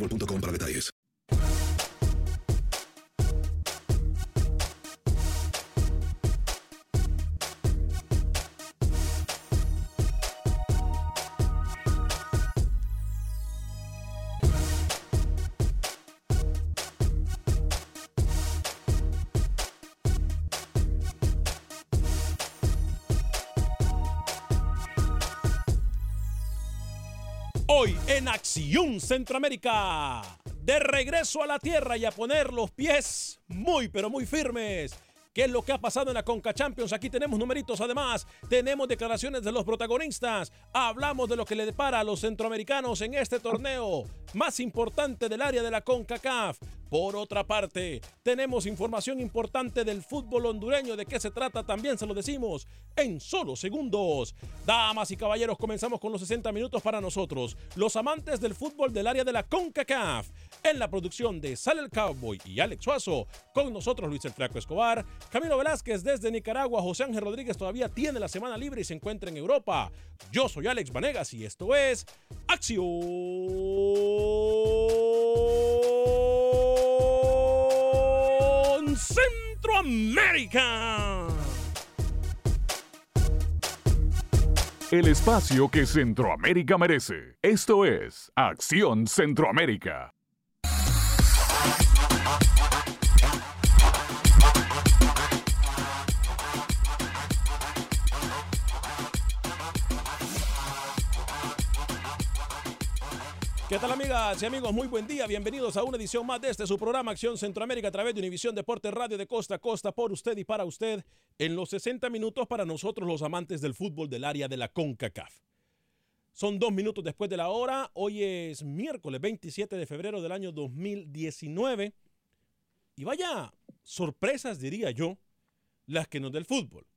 boostmobile.com para detalles. Hoy en Acción Centroamérica. De regreso a la tierra y a poner los pies muy pero muy firmes. ¿Qué es lo que ha pasado en la Conca Champions? Aquí tenemos numeritos además, tenemos declaraciones de los protagonistas, hablamos de lo que le depara a los centroamericanos en este torneo más importante del área de la CONCACAF. Por otra parte, tenemos información importante del fútbol hondureño, de qué se trata también se lo decimos en solo segundos. Damas y caballeros, comenzamos con los 60 minutos para nosotros, los amantes del fútbol del área de la CONCACAF. En la producción de Sale el Cowboy y Alex Suazo, con nosotros Luis el Flaco Escobar, Camilo Velázquez desde Nicaragua, José Ángel Rodríguez todavía tiene la semana libre y se encuentra en Europa. Yo soy Alex Vanegas y esto es Acción Centroamérica. El espacio que Centroamérica merece. Esto es Acción Centroamérica. ¿Qué tal amigas y amigos? Muy buen día. Bienvenidos a una edición más de este su programa Acción Centroamérica a través de Univisión Deportes Radio de Costa a Costa por usted y para usted en los 60 minutos para nosotros los amantes del fútbol del área de la CONCACAF. Son dos minutos después de la hora. Hoy es miércoles 27 de febrero del año 2019. Y vaya sorpresas, diría yo, las que nos da el fútbol.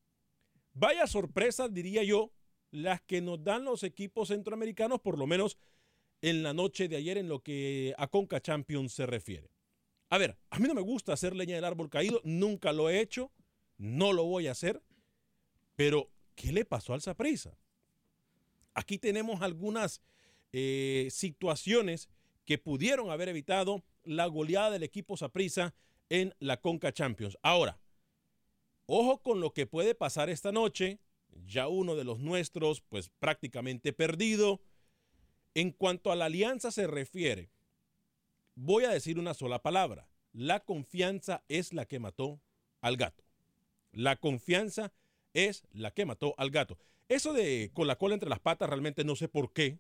Vaya sorpresas, diría yo, las que nos dan los equipos centroamericanos, por lo menos en la noche de ayer en lo que a Conca Champions se refiere. A ver, a mí no me gusta hacer leña del árbol caído, nunca lo he hecho, no lo voy a hacer, pero ¿qué le pasó al Saprissa? Aquí tenemos algunas eh, situaciones que pudieron haber evitado la goleada del equipo Saprissa en la Conca Champions. Ahora, ojo con lo que puede pasar esta noche. Ya uno de los nuestros, pues prácticamente perdido. En cuanto a la alianza se refiere, voy a decir una sola palabra. La confianza es la que mató al gato. La confianza es la que mató al gato. Eso de con la cola entre las patas, realmente no sé por qué.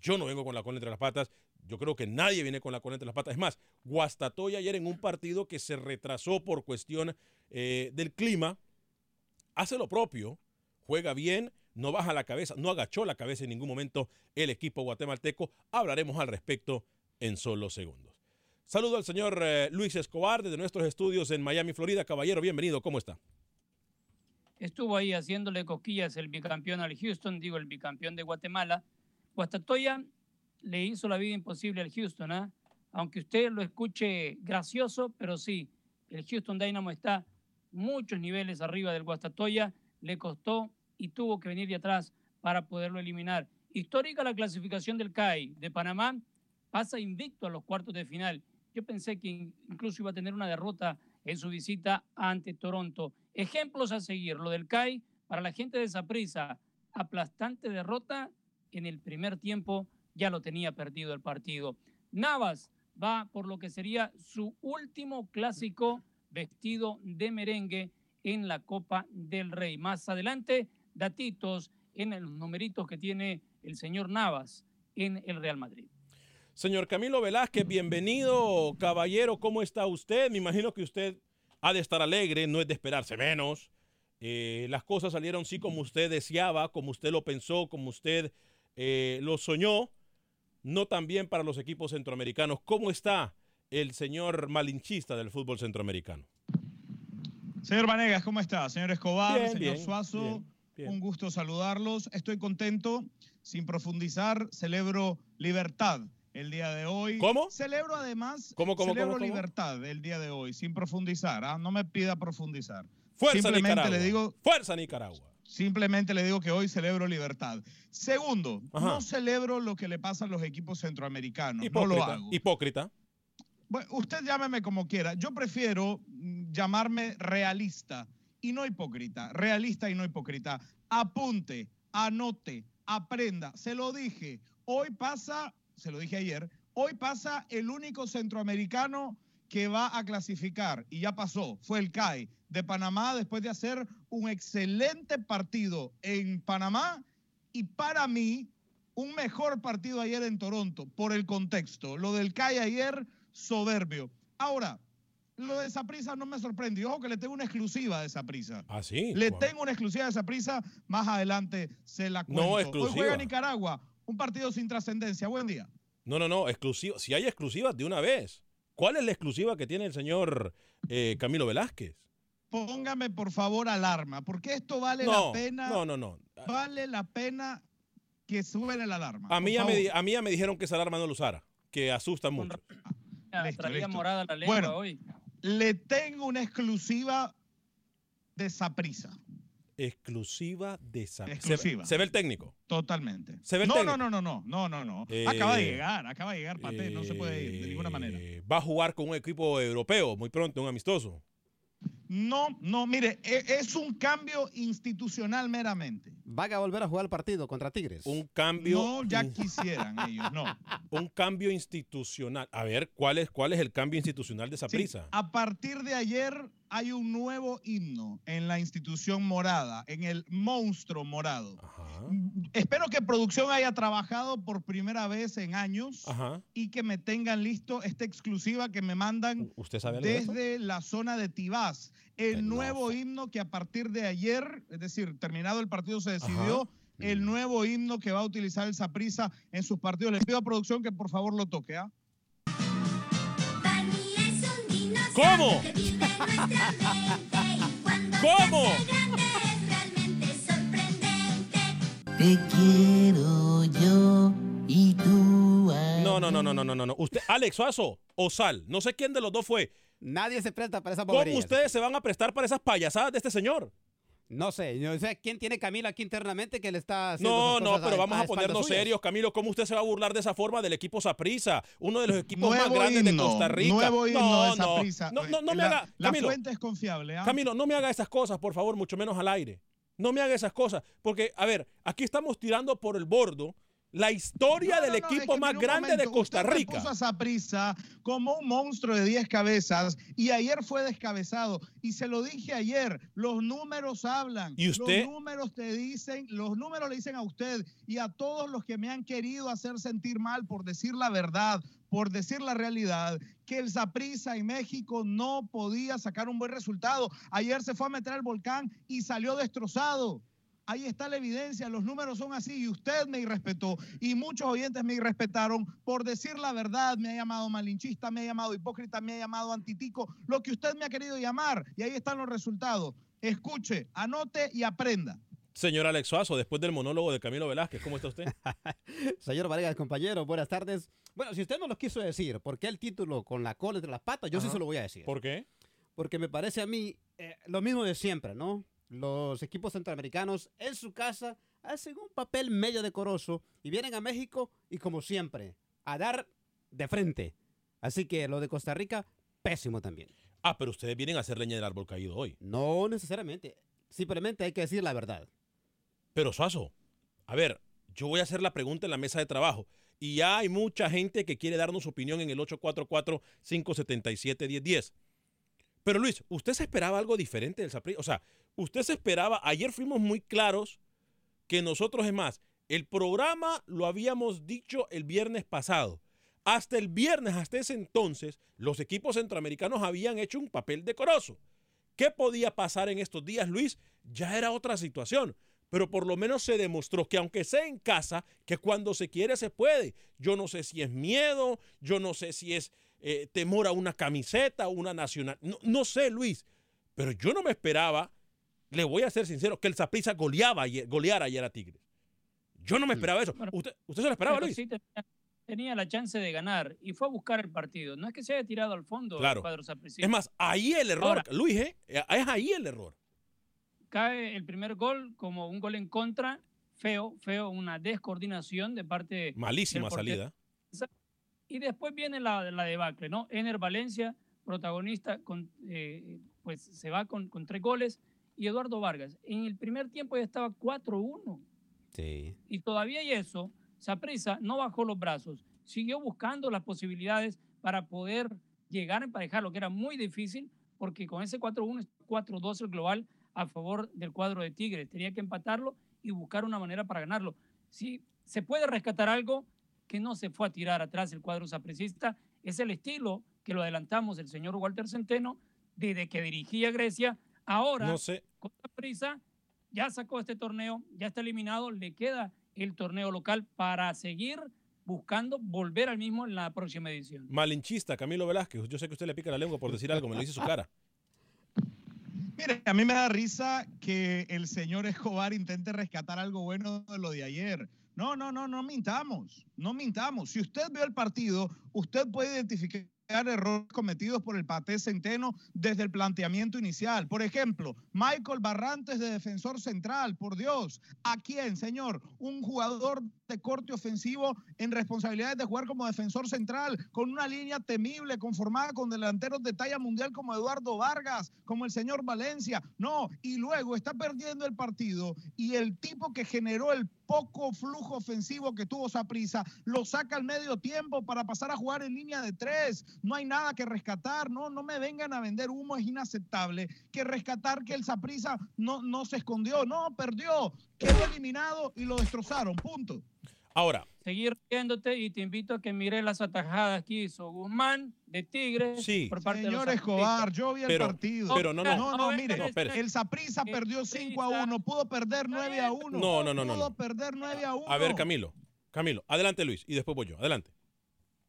Yo no vengo con la cola entre las patas. Yo creo que nadie viene con la cola entre las patas. Es más, Guastatoya ayer en un partido que se retrasó por cuestión eh, del clima, hace lo propio, juega bien, no baja la cabeza, no agachó la cabeza en ningún momento el equipo guatemalteco. Hablaremos al respecto en solo segundos. Saludo al señor eh, Luis Escobar desde nuestros estudios en Miami, Florida. Caballero, bienvenido, ¿cómo está? Estuvo ahí haciéndole cosquillas el bicampeón al Houston, digo el bicampeón de Guatemala. Guastatoya le hizo la vida imposible al Houston, ¿ah? aunque usted lo escuche gracioso, pero sí, el Houston Dynamo está muchos niveles arriba del Guastatoya, le costó y tuvo que venir de atrás para poderlo eliminar. Histórica la clasificación del CAI de Panamá, pasa invicto a los cuartos de final. Yo pensé que incluso iba a tener una derrota en su visita ante Toronto. Ejemplos a seguir, lo del CAI para la gente de esa prisa, aplastante derrota en el primer tiempo, ya lo tenía perdido el partido. Navas va por lo que sería su último clásico vestido de merengue en la Copa del Rey. Más adelante, datitos en los numeritos que tiene el señor Navas en el Real Madrid. Señor Camilo Velázquez, bienvenido, caballero, ¿cómo está usted? Me imagino que usted ha de estar alegre, no es de esperarse menos. Eh, las cosas salieron sí como usted deseaba, como usted lo pensó, como usted eh, lo soñó, no tan bien para los equipos centroamericanos. ¿Cómo está el señor malinchista del fútbol centroamericano? Señor Vanegas, ¿cómo está? Señor Escobar, señor Suazo, un gusto saludarlos. Estoy contento. Sin profundizar, celebro libertad el día de hoy. ¿Cómo? Celebro además, ¿Cómo, cómo, celebro cómo, libertad el día de hoy, sin profundizar. ¿ah? No me pida profundizar. Fuerza Simplemente Nicaragua. le digo, Fuerza Nicaragua. simplemente le digo que hoy celebro libertad. Segundo, Ajá. no celebro lo que le pasa a los equipos centroamericanos. Hipócrita. No lo hago. Hipócrita. Bueno, usted llámeme como quiera. Yo prefiero mm, llamarme realista y no hipócrita. Realista y no hipócrita. Apunte, anote, aprenda. Se lo dije. Hoy pasa, se lo dije ayer, hoy pasa el único centroamericano que va a clasificar y ya pasó. Fue el CAI de Panamá después de hacer un excelente partido en Panamá y para mí un mejor partido ayer en Toronto por el contexto. Lo del CAI ayer soberbio. Ahora, lo de Saprisa no me sorprende. Y Ojo que le tengo una exclusiva de Saprisa. Ah, sí. Le Wow. tengo una exclusiva de Saprisa. Más adelante se la No, cuento. Hoy exclusiva. juega Nicaragua. Un partido sin trascendencia. Buen día. No, no, no, exclusiva. Si hay exclusivas, de una vez. ¿Cuál es la exclusiva que tiene el señor eh, Camilo Velázquez? Póngame por favor alarma, porque esto vale No, la pena. no, no, no. Vale la pena que suben la alarma. A mí, ya me, favor. a mí ya me dijeron que esa alarma no lo usara, que asusta mucho. Ah, Listo, traía listo. morada la lengua Bueno. hoy. Le tengo una exclusiva de Saprisa. Exclusiva de. Exclusiva. Se, se ve el técnico. Totalmente. ¿Se ve el no, técnico? no, no, no, no, no, no, no. Eh, acaba de llegar, acaba de llegar Pate, no se puede ir de ninguna manera. Eh, Va a jugar con un equipo europeo muy pronto, un amistoso. No, no, mire, e- es un cambio institucional meramente. Van a volver a jugar el partido contra Tigres. Un cambio. No, ya quisieran ellos, no. Un cambio institucional. A ver, ¿cuál es, cuál es el cambio institucional de esa Sí, prisa? a partir de ayer hay un nuevo himno en la institución morada, en el monstruo morado. Ajá. Espero que producción haya trabajado por primera vez en años Ajá. y que me tengan listo esta exclusiva que me mandan ¿Usted sabe algo de eso? desde la zona de Tibás. El no nuevo himno que a partir de ayer, es decir, terminado el partido se decidió, Ajá. el nuevo himno que va a utilizar el Saprisa en sus partidos. Les pido a producción que por favor lo toque. ¿ah? ¿Cómo? ¿Cómo? Te quiero yo y tú No, no, no, no, no, no, no, no. Usted, Alex Suazo o Sal, no sé quién de los dos fue. Nadie se presta para esa ¿Cómo bobería. ustedes se van a prestar para esas payasadas de este señor? No sé, yo sé quién tiene Camilo aquí internamente que le está haciendo No, esas no, cosas pero a- vamos a, ponernos suyas. serios, Camilo. ¿Cómo usted se va a burlar de esa forma del equipo Saprisa? Uno de los equipos más grandes de Costa Rica. Nuevo himno no, de no, no, no, no me la, haga, La Camilo, fuente es confiable. ¿ah? Camilo, no me haga esas cosas, por favor, mucho menos al aire. No me haga esas cosas, porque, a ver, aquí estamos tirando por el bordo la historia No, del no, equipo es que más grande de Costa usted Rica. puso a como un monstruo de 10 cabezas y ayer fue descabezado. Y se lo dije ayer, los números hablan. ¿Y usted? Los números te dicen, los números le dicen a usted y a todos los que me han querido hacer sentir mal por decir la verdad, por decir la realidad, que el Saprissa en México no podía sacar un buen resultado. Ayer se fue a meter al volcán y salió destrozado. Ahí está la evidencia, los números son así y usted me irrespetó y muchos oyentes me irrespetaron por decir la verdad. Me ha llamado malinchista, me ha llamado hipócrita, me ha llamado antitico, lo que usted me ha querido llamar y ahí están los resultados. Escuche, anote y aprenda. Señor Alex Suazo, después del monólogo de Camilo Velázquez, ¿cómo está usted? Señor Vargas, compañero, buenas tardes. Bueno, si usted no lo quiso decir, ¿por qué el título con la cola entre las patas? Yo sí se lo voy a decir. ¿Por qué? Porque me parece a mí eh, lo mismo de siempre, ¿no? Los equipos centroamericanos en su casa hacen un papel medio decoroso y vienen a México y como siempre, a dar de frente. Así que lo de Costa Rica, pésimo también. Ah, pero ustedes vienen a hacer leña del árbol caído hoy. No necesariamente. Simplemente hay que decir la verdad. Pero Suazo, a ver, yo voy a hacer la pregunta en la mesa de trabajo. Y ya hay mucha gente que quiere darnos su opinión en el 844-577-1010. Pero Luis, ¿usted se esperaba algo diferente del Saprissa? O sea, usted se esperaba, ayer fuimos muy claros que nosotros, es más, el programa lo habíamos dicho el viernes pasado. Hasta el viernes, hasta ese entonces, los equipos centroamericanos habían hecho un papel decoroso. ¿Qué podía pasar en estos días, Luis? Ya era otra situación. Pero por lo menos se demostró que aunque sea en casa, que cuando se quiere se puede. Yo no sé si es miedo, yo no sé si es eh, temor a una camiseta, una nacional. No, no sé, Luis. Pero yo no me esperaba, le voy a ser sincero, que el Saprissa goleaba ayer, goleara ayer a Tigres. Yo no me esperaba eso. ¿Usted, usted se lo esperaba, Luis? sí tenía, tenía la chance de ganar y fue a buscar el partido. No es que se haya tirado al fondo Claro. el cuadro sapricista. Es más, ahí el error, Ahora- Luis, ¿eh? Es ahí el error. cae el primer gol como un gol en contra, feo, feo, una descoordinación de parte Malísima salida. Y después viene la, la debacle, ¿no? Ener Valencia, protagonista, con, eh, pues se va con, con tres goles. Y Eduardo Vargas, en el primer tiempo ya estaba 4-1. Sí. Y todavía y eso, Saprissa no bajó los brazos, siguió buscando las posibilidades para poder llegar a emparejar, lo que era muy difícil, porque con ese 4-1, 4-2 el global a favor del cuadro de Tigres. Tenía que empatarlo y buscar una manera para ganarlo. Si se puede rescatar algo, que no se fue a tirar atrás el cuadro sapricista, es el estilo que lo adelantamos el señor Walter Centeno desde que dirigía Grecia. Ahora, No sé. con prisa, ya sacó este torneo, ya está eliminado, le queda el torneo local para seguir buscando volver al mismo en la próxima edición. Malinchista, Camilo Velázquez. Yo sé que usted le pica la lengua por decir algo, me lo dice su cara. Mire, a mí me da risa que el señor Escobar intente rescatar algo bueno de lo de ayer. No, no, no, no mintamos, no mintamos. Si usted vio el partido, usted puede identificar errores cometidos por el Paté Centeno desde el planteamiento inicial. Por ejemplo, Michael Barrantes de defensor central, por Dios. ¿A quién, señor? Un jugador corte ofensivo en responsabilidades de jugar como defensor central, con una línea temible conformada con delanteros de talla mundial como Eduardo Vargas, como el señor Valencia. No, y luego está perdiendo el partido y el tipo que generó el poco flujo ofensivo que tuvo Saprisa lo saca al medio tiempo para pasar a jugar en línea de tres. No hay nada que rescatar, no, no me vengan a vender humo, es inaceptable. Que rescatar que el Saprisa no, no se escondió, no, perdió, quedó eliminado y lo destrozaron, punto. Ahora, Seguir riéndote y te invito a que mires las atajadas que hizo Guzmán de Tigres Sí. por parte de Señor los Escobar, yo vi el Pero- partido. pero no, no. No, no, mire, No, espere. el Saprisa El perdió 5 a Saprissa- 1, pudo perder 9 a 1. No, no, no, no, Pudo no. perder 9 a 1. a ver, Camilo. Camilo, adelante Luis y después voy yo. Adelante.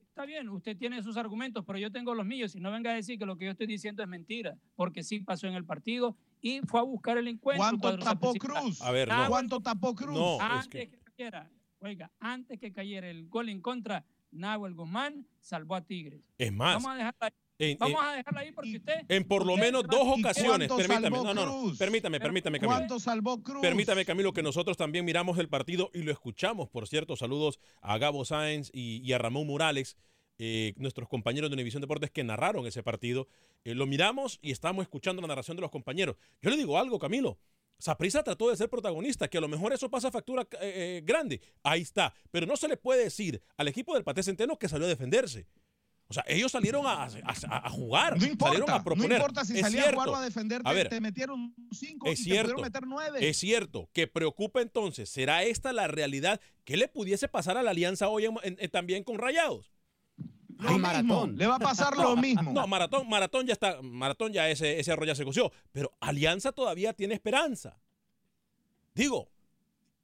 Está bien, usted tiene sus argumentos, pero yo tengo los míos y no venga a decir que lo que yo estoy diciendo es mentira, porque sí pasó en el partido y fue a buscar el encuentro. ¿Cuánto tapó. Cruz? A ver, no. ¿Cuánto tapó Cruz? No, es antes que- que... cayera, oiga, antes que cayera el gol en contra, Nahuel Guzmán salvó a Tigres. Es más, Vamos a dejarla ahí, en, vamos en- a dejarla ahí porque usted... en por lo menos dos ¿Y ocasiones, permítame, no, no, no, permítame, permítame, Camilo. ¿Cuánto salvó Cruz? Permítame, Camilo, que nosotros también miramos el partido y lo escuchamos. Por cierto, saludos a Gabo Sáenz y, y a Ramón Morales, eh, nuestros compañeros de Univisión Deportes que narraron ese partido. Eh, lo miramos y estamos escuchando la narración de los compañeros. Yo le digo algo, Camilo. Saprisa trató de ser protagonista, que a lo mejor eso pasa factura eh, grande. Ahí está. Pero no se le puede decir al equipo del Paté Centeno que salió a defenderse. O sea, ellos salieron a, a- a jugar, No salieron a no proponer. importa si cierto. a jugar o a defenderte, A ver, te metieron 5 es y te cierto. pudieron meter 9. Es cierto, que preocupa entonces, ¿será esta la realidad? ¿Qué le pudiese pasar a la alianza hoy en- en- en- también con Rayados? Lo Ay, mismo, Maratón. le va a pasar lo mismo. No, Maratón, Maratón ya está, Maratón ya ese, ese arroyo ya se coció, pero Alianza todavía tiene esperanza. digo,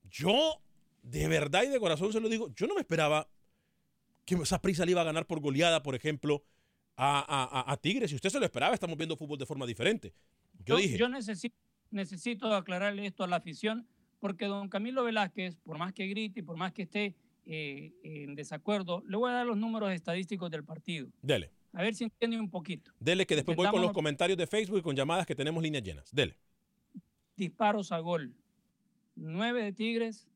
yo de verdad y de corazón se lo digo, yo no me esperaba que esa prisa le iba a ganar por goleada, por ejemplo, a, a- a- a Tigres. Si usted se lo esperaba, estamos viendo fútbol de forma diferente. Yo, dije, yo necesito, necesito aclararle esto a la afición, porque don Camilo Velázquez, por más que grite y por más que esté eh, en desacuerdo, le voy a dar los números estadísticos del partido. dele, A ver si entiende un poquito. dele que después voy con los comentarios de Facebook y con llamadas que tenemos líneas llenas. Dele. Disparos a gol. 9 de Tigres,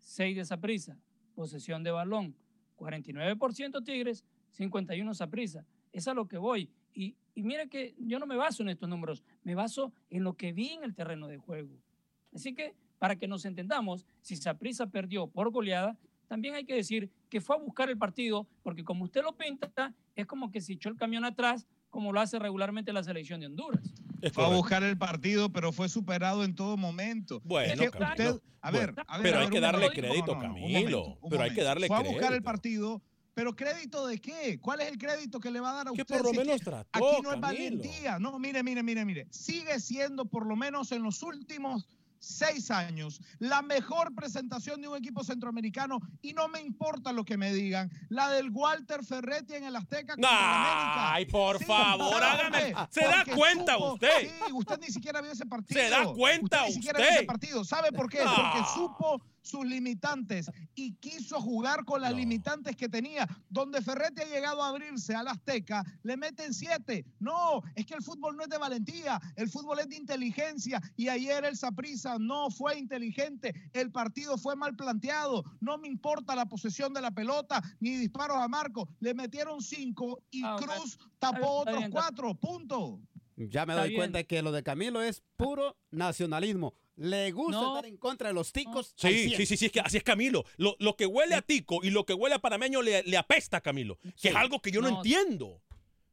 6 de Saprissa. Posesión de balón. 49% Tigres, 51 Saprissa. Es a lo que voy. Y, y mire que yo no me baso en estos números, me baso en lo que vi en el terreno de juego. Así que, para que nos entendamos, si Saprissa perdió por goleada, también hay que decir que fue a buscar el partido, porque como usted lo pinta, es como que se echó el camión atrás, como lo hace regularmente la selección de Honduras. Fue a buscar el partido, pero fue superado en todo momento. Bueno, Es que Camilo. usted, a ver, Bueno, a ver, pero a hay ver, que darle momento. crédito, No, no, no, un Camilo, momento, un pero hay que darle Fue a buscar el crédito. partido, pero crédito de qué? ¿Cuál es el crédito que le va a dar a Que usted? por lo si menos que trató, Aquí no es Camilo. valentía. No, mire, mire, mire, mire. Sigue siendo, por lo menos en los últimos seis años, la mejor presentación de un equipo centroamericano y no me importa lo que me digan, la del Walter Ferretti en el Azteca América. Ay, por Sí, favor, ¿sabe hágame. ¿Se da cuenta supo- usted? Sí, usted ni siquiera vio ese partido. ¿Se da cuenta ni siquiera usted? vio ese partido. ¿Sabe por qué? Porque supo sus limitantes y quiso jugar con las limitantes que tenía. Donde Ferretti ha llegado a abrirse al Azteca, le meten siete. No, es que el fútbol no es de valentía, el fútbol es de inteligencia. Y ayer el No fue inteligente, el partido fue mal planteado. No me importa la posesión de la pelota ni disparos a Marco. Le metieron cinco y Ah. Cruz tapó otros bien, está- cuatro. Punto. Ya me Está doy bien. cuenta que lo de Camilo es puro nacionalismo. Le gusta No. estar en contra de los ticos. al Sí, 100. sí, sí, sí, es que así es Camilo. Lo, lo que huele a tico y lo que huele a panameño le, le apesta a Camilo, que es algo que yo no, No. entiendo.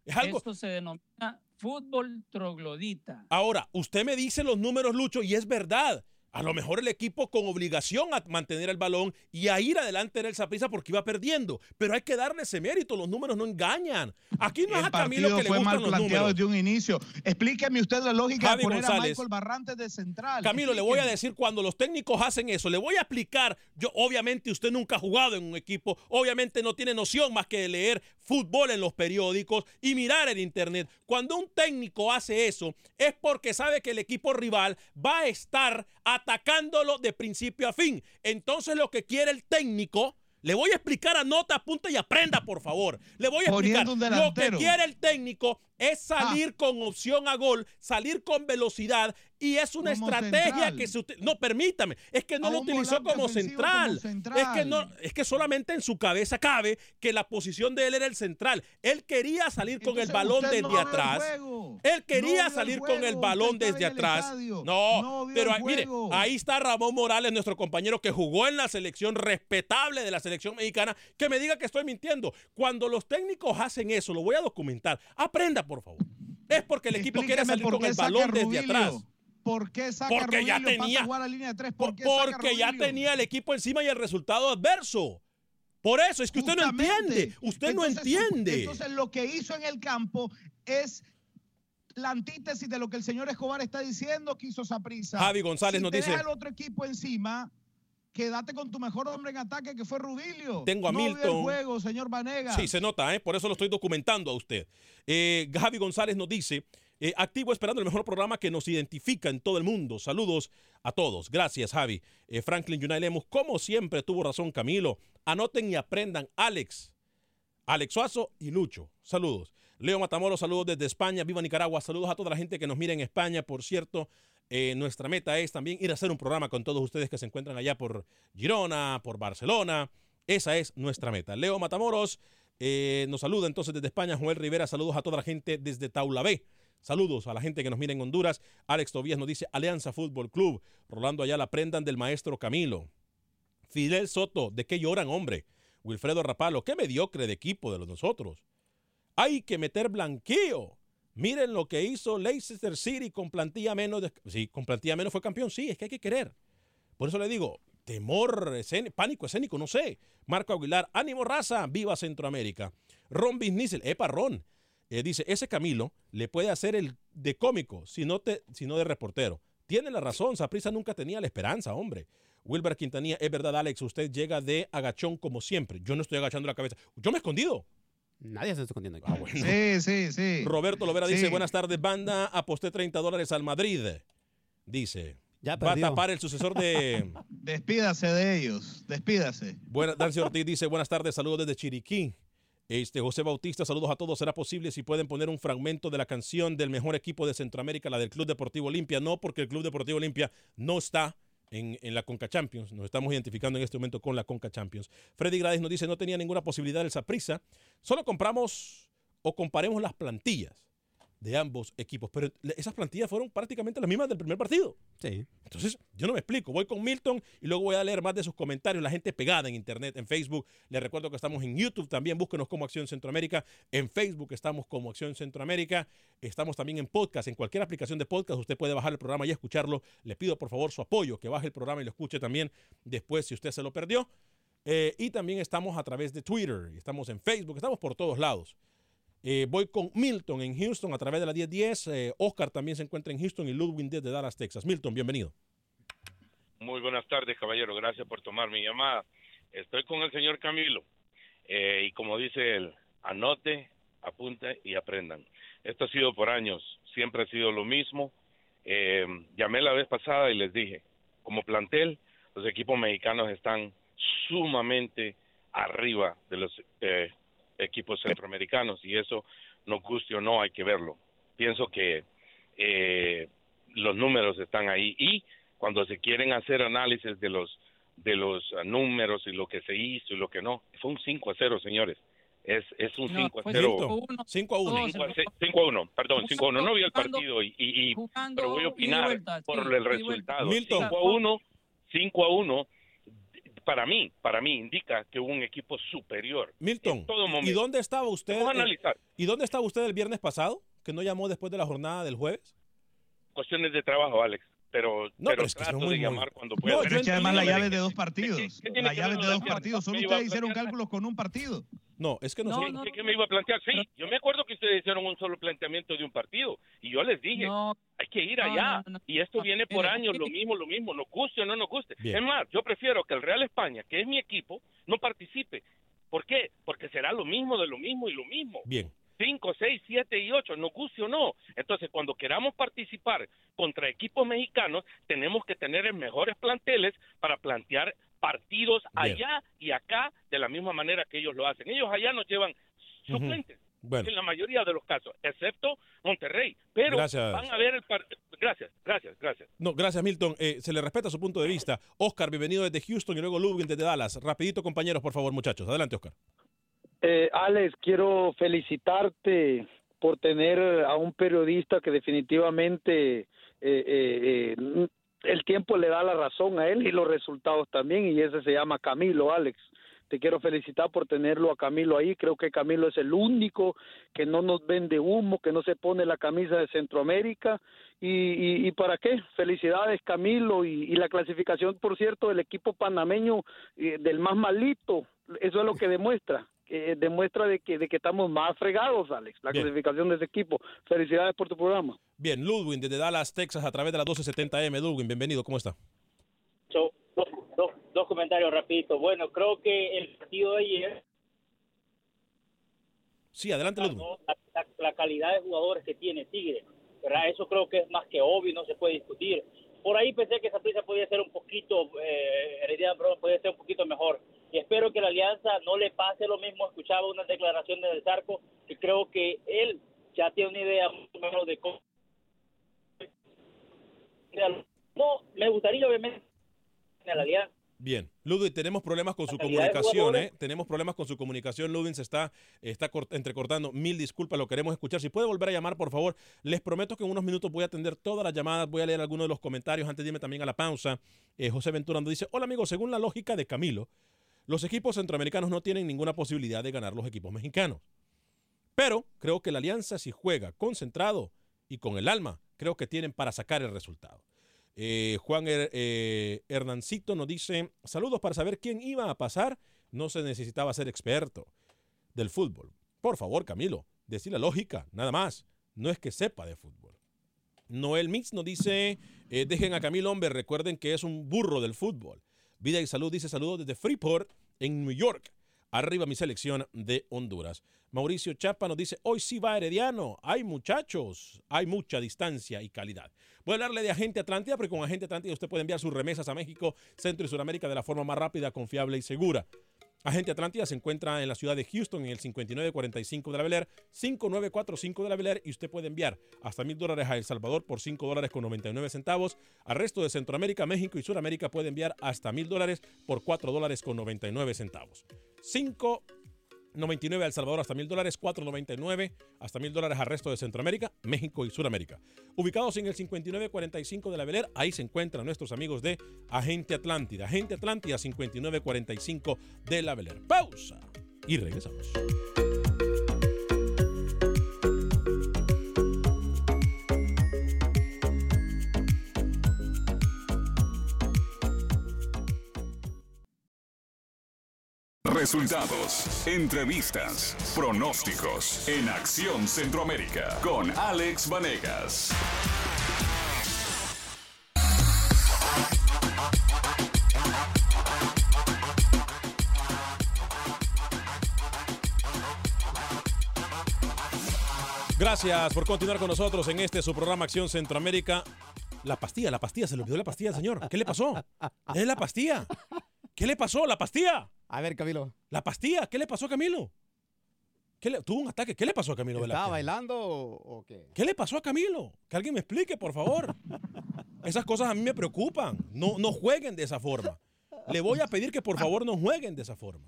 Es algo. Esto se denomina fútbol troglodita. Ahora, usted me dice los números, Lucho, y es verdad. A lo mejor el equipo con obligación a mantener el balón y a ir adelante era el Saprissa porque iba perdiendo. Pero hay que darle ese mérito, los números no engañan. Aquí no es a Camilo partido que le fue mal los planteado desde un inicio. Explíqueme usted la lógica Javi de poner a. Michael Barrantes de central. Camilo, le voy a decir cuando los técnicos hacen eso, le voy a explicar. Yo, obviamente, usted nunca ha jugado en un equipo, obviamente no tiene noción más que de leer fútbol en los periódicos y mirar en internet. Cuando un técnico hace eso, es porque sabe que el equipo rival va a estar atacándolo de principio a fin. Entonces, lo que quiere el técnico. Le voy a explicar, anota, apunta y aprenda, por favor. Le voy a explicar. Lo que quiere el técnico es salir con opción a gol, salir con velocidad y es una Como estrategia central. que se uti- no permítame, es que no A lo utilizó como central. como central. Es que no es que solamente en su cabeza cabe que la posición de él era el central. Él quería salir con el balón desde no atrás. Él quería No vio el salir con el balón Usted desde atrás. estadio. No, No pero mire, ahí está Ramón Morales, nuestro compañero que jugó en la selección respetable de la selección mexicana, que me diga que estoy mintiendo. Cuando los técnicos hacen eso, lo voy a documentar. Aprenda, por favor. Es porque el equipo quiere salir con el balón desde atrás. ¿Por qué saca Porque ya Rubilio? Pasa a tenía- jugar a línea de tres. Por- ¿Por qué saca porque ya tenía el equipo encima y el resultado adverso. Por eso, es que usted no entiende. Usted no entiende. Entonces, lo que hizo en el campo es la antítesis de lo que el señor Escobar está diciendo que hizo Saprissa. Javi González si nos te dice- deja otro equipo encima, quédate con tu mejor hombre en ataque, que fue Rubilio. Tengo a no vio Milton. el juego, señor Vanega. Sí, se nota, ¿eh? por eso lo estoy documentando a usted. Eh, Javi González nos dice, eh, activo esperando el mejor programa que nos identifica en todo el mundo. Saludos a todos. Gracias, Javi. Eh, Franklin Yunay Lemus, como siempre tuvo razón Camilo. Anoten y aprendan, Alex. Alex Suazo y Lucho. Saludos. Leo Matamoros, saludos desde España. Viva Nicaragua. Saludos a toda la gente que nos mira en España. Por cierto, eh, nuestra meta es también ir a hacer un programa con todos ustedes que se encuentran allá por Girona, por Barcelona. Esa es nuestra meta. Leo Matamoros eh, nos saluda entonces desde España. Joel Rivera, saludos a toda la gente desde Taula B. Saludos a la gente que nos mira en Honduras. Alex Tobías nos dice Alianza Fútbol Club. Rolando Ayala, aprendan del maestro Camilo. Fidel Soto, ¿de qué lloran, hombre? Wilfredo Rapalo, qué mediocre de equipo de los nosotros. Hay que meter blanqueo. Miren lo que hizo Leicester City con plantilla menos. sí, con plantilla menos fue campeón. Sí, es que hay que querer. Por eso le digo, temor, escén- pánico escénico, no sé. Marco Aguilar, ánimo raza, viva Centroamérica. Ron Bisnicel, epa Ron, eh, dice, ese Camilo le puede hacer el de cómico, si no, te, si no de reportero. Tiene la razón, Saprisa nunca tenía la esperanza, hombre. Wilber Quintanilla, es verdad, Alex, usted llega de agachón como siempre. Yo no estoy agachando la cabeza. Yo me he escondido. Nadie se está escondiendo aquí. Ah, bueno. Sí, sí, sí. Roberto Lovera Sí. dice, buenas tardes, banda, aposté 30 dólares al Madrid. Dice, Ya va a tapar el sucesor de... Despídase de ellos, despídase. Buena, Dancy Ortiz dice, buenas tardes, saludos desde Chiriquí. Este, José Bautista, saludos a todos. ¿Será posible si pueden poner un fragmento de la canción del mejor equipo de Centroamérica, la del Club Deportivo Olimpia? No, porque el Club Deportivo Olimpia no está en, en la Conca Champions. Nos estamos identificando en este momento con la Conca Champions. Freddy Gradis nos dice, no tenía ninguna posibilidad el Saprissa. Solo compramos o comparemos las plantillas de ambos equipos. Pero esas plantillas fueron prácticamente las mismas del primer partido. Sí. Entonces, yo no me explico. Voy con Milton y luego voy a leer más de sus comentarios. La gente pegada en Internet, en Facebook. Les recuerdo que estamos en YouTube también. Búsquenos como Acción Centroamérica. En Facebook estamos como Acción Centroamérica. Estamos también en podcast. En cualquier aplicación de podcast usted puede bajar el programa y escucharlo. Le pido por favor su apoyo, que baje el programa y lo escuche también después si usted se lo perdió. Eh, y también estamos a través de Twitter. Estamos en Facebook. Estamos por todos lados. Eh, voy con Milton en Houston a través de la 1010. Eh, Oscar también se encuentra en Houston y Ludwig desde Dallas, Texas. Milton, bienvenido. Muy buenas tardes, caballero. Gracias por tomar mi llamada. Estoy con el señor Camilo. Eh, y como dice él, anote, apunte y aprendan. Esto ha sido por años. Siempre ha sido lo mismo. Eh, llamé la vez pasada y les dije, como plantel, los equipos mexicanos están sumamente arriba de los equipos centroamericanos y eso, no guste o no, hay que verlo. Pienso que eh, los números están ahí y cuando se quieren hacer análisis de los de los números y lo que se hizo y lo que no, fue un 5 a 0, señores. Es, es un No, 5 a fue 0. 5 a 1. 5 a, 5 a 1, perdón, 5 a 1. No vi el partido y, y, y- pero voy a opinar por el resultado. Milton. 5 a 1, 5 a 1, para mí, para mí indica que hubo un equipo superior. Milton, todo momento. ¿y dónde estaba usted? Vamos a analizar. ¿Y dónde estaba usted el viernes pasado? ¿Que no llamó después de la jornada del jueves? Cuestiones de trabajo, Alex, pero, No, pero es que trato muy, de muy- llamar cuando No, pueda. Pero es que además la llave de dos ¿Qué- partidos. qué tiene La llave de dos partidos. Solo Me iba a ustedes hicieron plantear- cálculos con un partido. No, es que No, nosotros... no, ¿Qué, qué me iba a plantear? Sí, yo me acuerdo que ustedes hicieron un solo planteamiento de un partido y yo les dije, No, hay que ir allá. no, no, y esto no, viene por años, lo mismo, lo mismo, nos guste o no nos guste. Bien. Es más, yo prefiero que el Real España, que es mi equipo, no participe. ¿Por qué? Porque será lo mismo de lo mismo y lo mismo. Bien. 5, 6, 7 y 8, nos guste o no. Entonces, cuando queramos participar contra equipos mexicanos, tenemos que tener mejores planteles para plantear partidos Bien. allá y acá de la misma manera que ellos lo hacen. Ellos allá nos llevan suplentes Bueno, en la mayoría de los casos, excepto Monterrey. Pero Gracias. van a ver el partido. Gracias, gracias, gracias. no, gracias Milton. Eh, se le respeta su punto de vista. Oscar, bienvenido desde Houston y luego Ludwig desde Dallas. Rapidito, compañeros, por favor, muchachos. Adelante, Oscar. Eh, Alex, quiero felicitarte por tener a un periodista que definitivamente eh, eh, eh, el tiempo le da la razón a él y los resultados también, y ese se llama Camilo, Alex. Te quiero felicitar por tenerlo a Camilo ahí. Creo que Camilo es el único que no nos vende humo, que no se pone la camisa de Centroamérica. ¿Y, y, y para qué? Felicidades, Camilo. Y, y la clasificación, por cierto, del equipo panameño, del más malito. Eso es lo que demuestra. Que demuestra de que, de que estamos más fregados, Alex, la Bien. clasificación de ese equipo. Felicidades por tu programa. Bien, Ludwig desde Dallas, Texas, a través de la 1270M. Ludwig, bienvenido. ¿Cómo está? So, dos, dos, dos comentarios rapidito. Bueno, creo que el partido de ayer, Sí, adelante, Ludwig. ¿no? la, la- la calidad de jugadores que tiene Tigre, ¿verdad? Eso creo que es más que obvio, no se puede discutir. Por ahí pensé que esa prisa podía ser un poquito, eh, Herediano, podía ser un poquito mejor. Y espero que la Alianza no le pase lo mismo. Escuchaba una declaración del Zarco que creo que él ya tiene una idea mucho mejor de cómo. No, me gustaría obviamente en la Alianza. Bien, Ludwig, tenemos problemas con La su de comunicación. ¿eh? Tenemos problemas con su comunicación. Ludwig se está, está cort- entrecortando. Mil disculpas, lo queremos escuchar. Si puede volver a llamar, por favor. Les prometo que en unos minutos voy a atender todas las llamadas. Voy a leer algunos de los comentarios antes de irme también a la pausa. Eh, José Venturando dice: Hola, amigos, según la lógica de Camilo, los equipos centroamericanos no tienen ninguna posibilidad de ganar los equipos mexicanos. Pero creo que la alianza, si juega concentrado y con el alma, creo que tienen para sacar el resultado. Eh, Juan eh, Hernancito nos dice, saludos para saber quién iba a pasar. No se necesitaba ser experto del fútbol. Por favor, Camilo, decí la lógica, nada más. No es que sepa de fútbol. Noel Mix nos dice, eh, dejen a Camilo hombre, recuerden que es un burro del fútbol. Vida y salud dice saludos desde Freeport, en New York. Arriba mi selección de Honduras. Mauricio Chapa nos dice, hoy sí va Herediano. Hay muchachos, hay mucha distancia y calidad. Voy a hablarle de Agente Atlántida, porque con Agente Atlántida usted puede enviar sus remesas a México, Centro y Sudamérica de la forma más rápida, confiable y segura. Agente Atlántida se encuentra en la ciudad de Houston en el 5945 de la Bel Air, 5945 de la Bel Air y usted puede enviar hasta mil dólares a El Salvador por 5 dólares con 99 centavos. Al resto de Centroamérica, México y Sudamérica puede enviar hasta mil dólares por 4 dólares con 99 centavos. 5 99 a El Salvador hasta mil dólares, 4.99 hasta mil dólares al resto de Centroamérica, México y Sudamérica. Ubicados en el 5945 de la Bel Air, ahí se encuentran nuestros amigos de Agente Atlántida. Agente Atlántida 5945 de la Bel Air. Pausa y regresamos. Resultados, entrevistas, pronósticos en Acción Centroamérica con Alex Vanegas. Gracias por continuar con nosotros en este su programa Acción Centroamérica. La pastilla, la pastilla, se le olvidó la pastilla, señor. ¿Qué le pasó? Es la pastilla. ¿Qué le pasó? La pastilla. A ver, Camilo. La pastilla, ¿qué le pasó a Camilo? ¿Qué le- tuvo un ataque. ¿Qué le pasó a Camilo ¿Estaba Velázquez? bailando o o qué? ¿Qué le pasó a Camilo? Que alguien me explique, por favor. Esas cosas a mí me preocupan. No, no jueguen de esa forma. Le voy a pedir que por favor no jueguen de esa forma.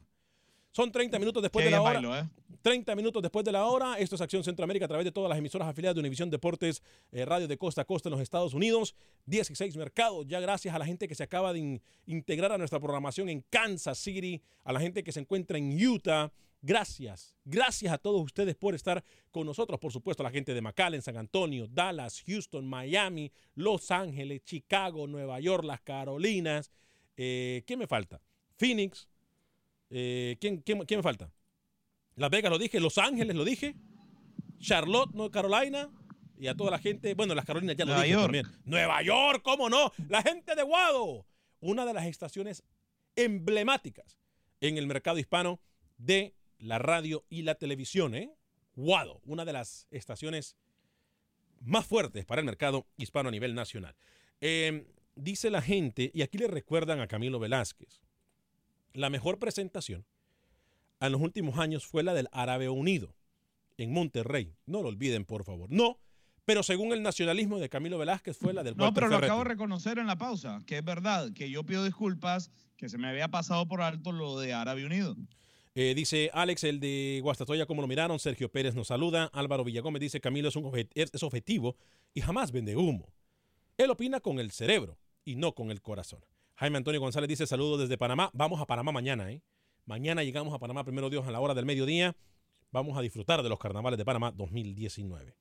Son 30 minutos después Qué de la hora. bailo, ¿eh? 30 minutos después de la hora. Esto es Acción Centroamérica a través de todas las emisoras afiliadas de Univisión Deportes, eh, Radio de Costa a Costa en los Estados Unidos. 16 mercados. Ya gracias a la gente que se acaba de in- integrar a nuestra programación en Kansas City, a la gente que se encuentra en Utah. Gracias, gracias a todos ustedes por estar con nosotros. Por supuesto, a la gente de McAllen, San Antonio, Dallas, Houston, Miami, Los Ángeles, Chicago, Nueva York, las Carolinas. Eh, ¿Qué me falta? Phoenix. Eh, ¿quién, quién- quién me falta? Las Vegas lo dije, Los Ángeles lo dije, Charlotte, North Carolina, y a toda la gente, bueno, las Carolinas ya lo Nueva dije York. también. Nueva York, ¿cómo no? La gente de Guado, una de las estaciones emblemáticas en el mercado hispano de la radio y la televisión, ¿eh? Guado, una de las estaciones más fuertes para el mercado hispano a nivel nacional. Eh, dice la gente, y aquí le recuerdan a Camilo Velázquez, la mejor presentación en los últimos años fue la del Árabe Unido en Monterrey. No lo olviden, por favor. No, pero según el nacionalismo de Camilo Velázquez fue la del No, pero lo Ferretti. acabo de reconocer en la pausa, que es verdad, que yo pido disculpas, que se me había pasado por alto lo de Árabe Unido. Eh, dice Alex, el de Guastatoya, ¿cómo lo miraron? Sergio Pérez nos saluda. Álvaro Villagómez dice, Camilo es, un objet- es es objetivo y jamás vende humo. Él opina con el cerebro y no con el corazón. Jaime Antonio González dice, saludos desde Panamá. Vamos a Panamá mañana, ¿eh? Mañana llegamos a Panamá, primero Dios, a la hora del mediodía. Vamos a disfrutar de los carnavales de Panamá 2019.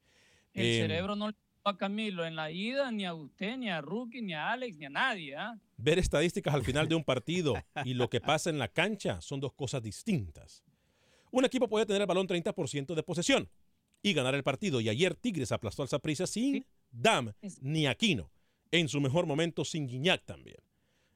El Eh, cerebro no le a Camilo en la ida, ni a usted, ni a Rookie, ni a Alex, ni a nadie. ¿ah? Ver estadísticas al final de un partido y lo que pasa en la cancha son dos cosas distintas. Un equipo puede tener el balón 30% de posesión y ganar el partido. Y ayer Tigres aplastó al Saprissa sin Dam ni Aquino. En su mejor momento sin Guiñac también.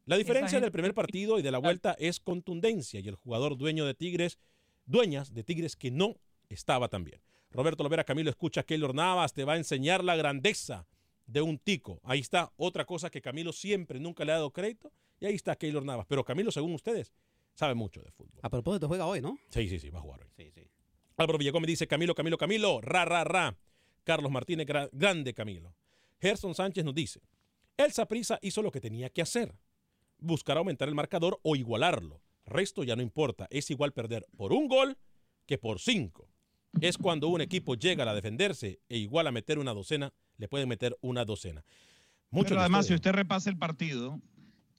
La diferencia del primer partido y de la vuelta es contundencia y el jugador dueño de Tigres, dueñas de Tigres que no estaba tan bien. Roberto Lovera Camilo escucha a Keylor Navas, te va a enseñar la grandeza de un tico. Ahí está otra cosa que Camilo siempre nunca le ha dado crédito y ahí está Keylor Navas. Pero Camilo, según ustedes, sabe mucho de fútbol. A propósito, juega hoy, ¿no? Sí, sí, sí, va a jugar hoy. Sí, sí. Álvaro Villagómez dice Camilo, Camilo, Camilo, ra, ra, ra. Carlos Martínez, gra- grande Camilo. Gerson Sánchez nos dice, el Saprissa hizo lo que tenía que hacer. Buscar aumentar el marcador o igualarlo. Resto ya no importa. Es igual perder por un gol que por cinco. Es cuando un equipo llega a defenderse e igual a meter una docena, le pueden meter una docena. Pero además, si usted repasa el partido,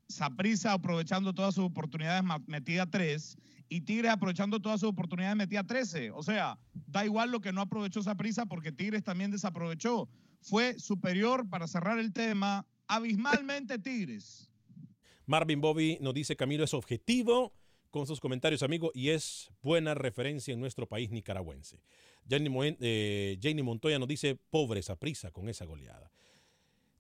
Saprissa aprovechando todas sus oportunidades metía 3 y Tigres aprovechando todas sus oportunidades metía 13. O sea, da igual lo que no aprovechó Saprissa porque Tigres también desaprovechó. Fue superior para cerrar el tema abismalmente Tigres. Marvin Bobby nos dice Camilo es objetivo con sus comentarios, amigo, y es buena referencia en nuestro país nicaragüense. Jenny, Moen- eh, Jenny Montoya nos dice pobre esa prisa con esa goleada.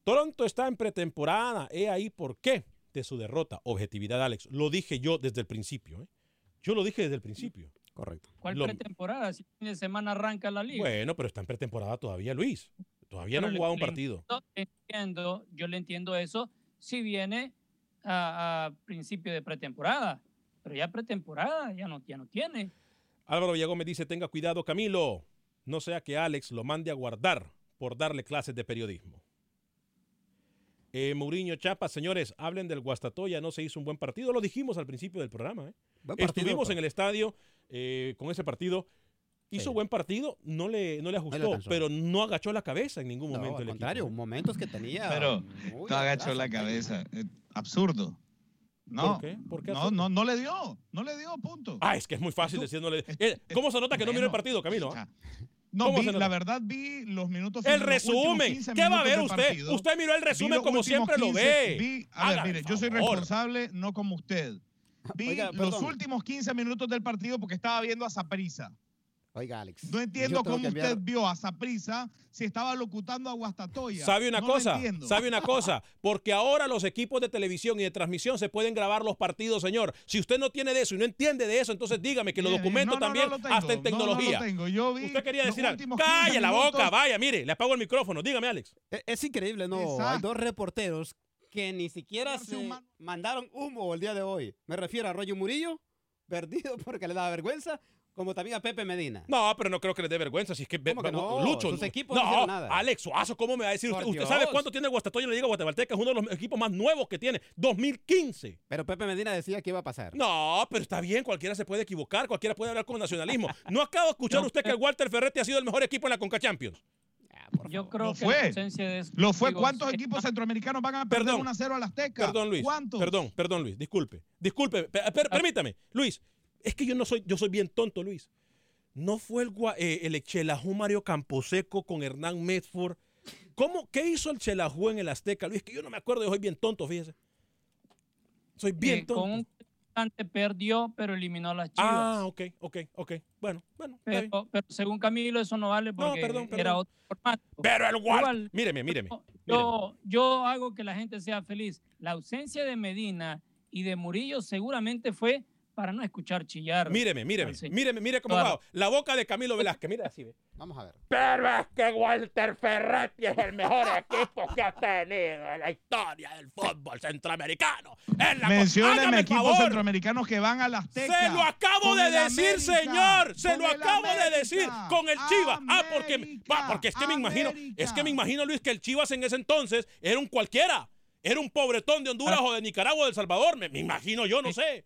Toronto está en pretemporada. He ahí por qué de su derrota. Objetividad, Alex. Lo dije yo desde el principio. ¿eh? Yo lo dije desde el principio. Correcto. ¿Cuál Lo- pretemporada? Si el fin de semana arranca la liga. Bueno, pero está en pretemporada todavía, Luis. Todavía no ha le- jugado un partido. entiendo, yo le entiendo eso si viene a, a principio de pretemporada. Pero ya pretemporada ya no, ya no tiene. Álvaro Villagón me dice, tenga cuidado, Camilo. No sea que Alex lo mande a guardar por darle clases de periodismo. Eh, Mourinho Chapa, señores, hablen del Guastatoya, no se hizo un buen partido. Lo dijimos al principio del programa. ¿eh? Estuvimos en el estadio eh, con ese partido. Hizo buen partido, no le, no le ajustó, pero no agachó la cabeza en ningún No, momento. al el contrario, equipo. momentos que tenía. Pero no agachó atrás, la cabeza. Eh, absurdo. No, ¿Por qué? ¿Por qué no, no, no le dio. No le dio, punto. Ah, es que es muy fácil decirle. Eh, ¿Cómo se nota que no miró el partido, Camilo? No, la verdad vi los minutos. El resumen. 15 ¿Qué va a ver usted? partido. Usted miró el resumen como siempre lo 15 ve. vi- a ver, mire, yo soy responsable, no como usted. Vi Oiga, los últimos 15 minutos del partido porque estaba viendo a Saprisa. Oiga, Alex. No entiendo cómo usted vio a Saprisa si estaba locutando a Guastatoya. ¿Sabe una No cosa? ¿Sabe una cosa? Porque ahora los equipos de televisión y de transmisión se pueden grabar los partidos, señor. Si usted no tiene de eso y no entiende de eso, entonces dígame que lo documento no, no, no también lo tengo. hasta en No, no lo tecnología. tengo. Yo vi usted quería decir algo. últimos 15 Calle la boca, vaya, mire, le apago el micrófono. Dígame, Alex. E- Es increíble, ¿no? Hay dos reporteros que ni siquiera se mandaron humo el día de hoy. Me refiero a Roger Murillo, perdido porque le daba vergüenza, como también a Pepe Medina. No, pero no creo que le dé vergüenza. Si es que ¿Cómo que no? Lucho. Sus equipos no hicieron nada. Alex Suazo, ¿cómo me va a decir usted? ¿Usted sabe cuánto tiene el Guastatoya en la Liga Guatemalteca? Es uno de los equipos más nuevos que tiene. 2015. Pero Pepe Medina decía que iba a pasar. No, pero está bien, cualquiera se puede equivocar, cualquiera puede hablar con nacionalismo. ¿No acaba de escuchar usted que el Walter Ferretti ha sido el mejor equipo en la Conca Champions? Yo creo Lo que fue. la ausencia de Lo fue. ¿Cuántos es- equipos centroamericanos van a perder Perdón. 1 a 0 al Azteca? Perdón, Luis. ¿Cuántos? Perdón, perdón, Luis. Disculpe. Disculpe. pe- per- permítame. Luis, es que yo no soy, yo soy bien tonto, Luis. No fue el, eh, el Chelajú Mario Camposeco con Hernán Medford. ¿Cómo? ¿Qué hizo el Chelajú en el Azteca, Luis? Que yo no me acuerdo, yo soy bien tonto, fíjese. Soy bien eh, tonto. Con un contrincante perdió, pero eliminó a las Chivas. Ah, ok, ok, ok. Bueno, bueno. bien. pero, pero según Camilo eso no vale porque perdón, era perdón. otro formato. Pero el. Igual, Míreme, míreme. yo, yo hago que la gente sea feliz. La ausencia de Medina y de Murillo seguramente fue para no escuchar chillar. Míreme, míreme, míreme, mire cómo Claro. va. La boca de Camilo Velázquez, mira así, ve. Vamos a ver. Pero es que Walter Ferretti es el mejor equipo que ha tenido en la historia del fútbol centroamericano. En la Mencióneme equipos favor. centroamericanos que van al Azteca. Se lo acabo de decir, América, señor. Se lo acabo de decir con el Chivas. Ah, porque, va, porque es que me imagino, es que me imagino, Luis, que el Chivas en ese entonces era un cualquiera. Era un pobretón de Honduras Ah. o de Nicaragua o de El Salvador. Me, me imagino yo, no sé.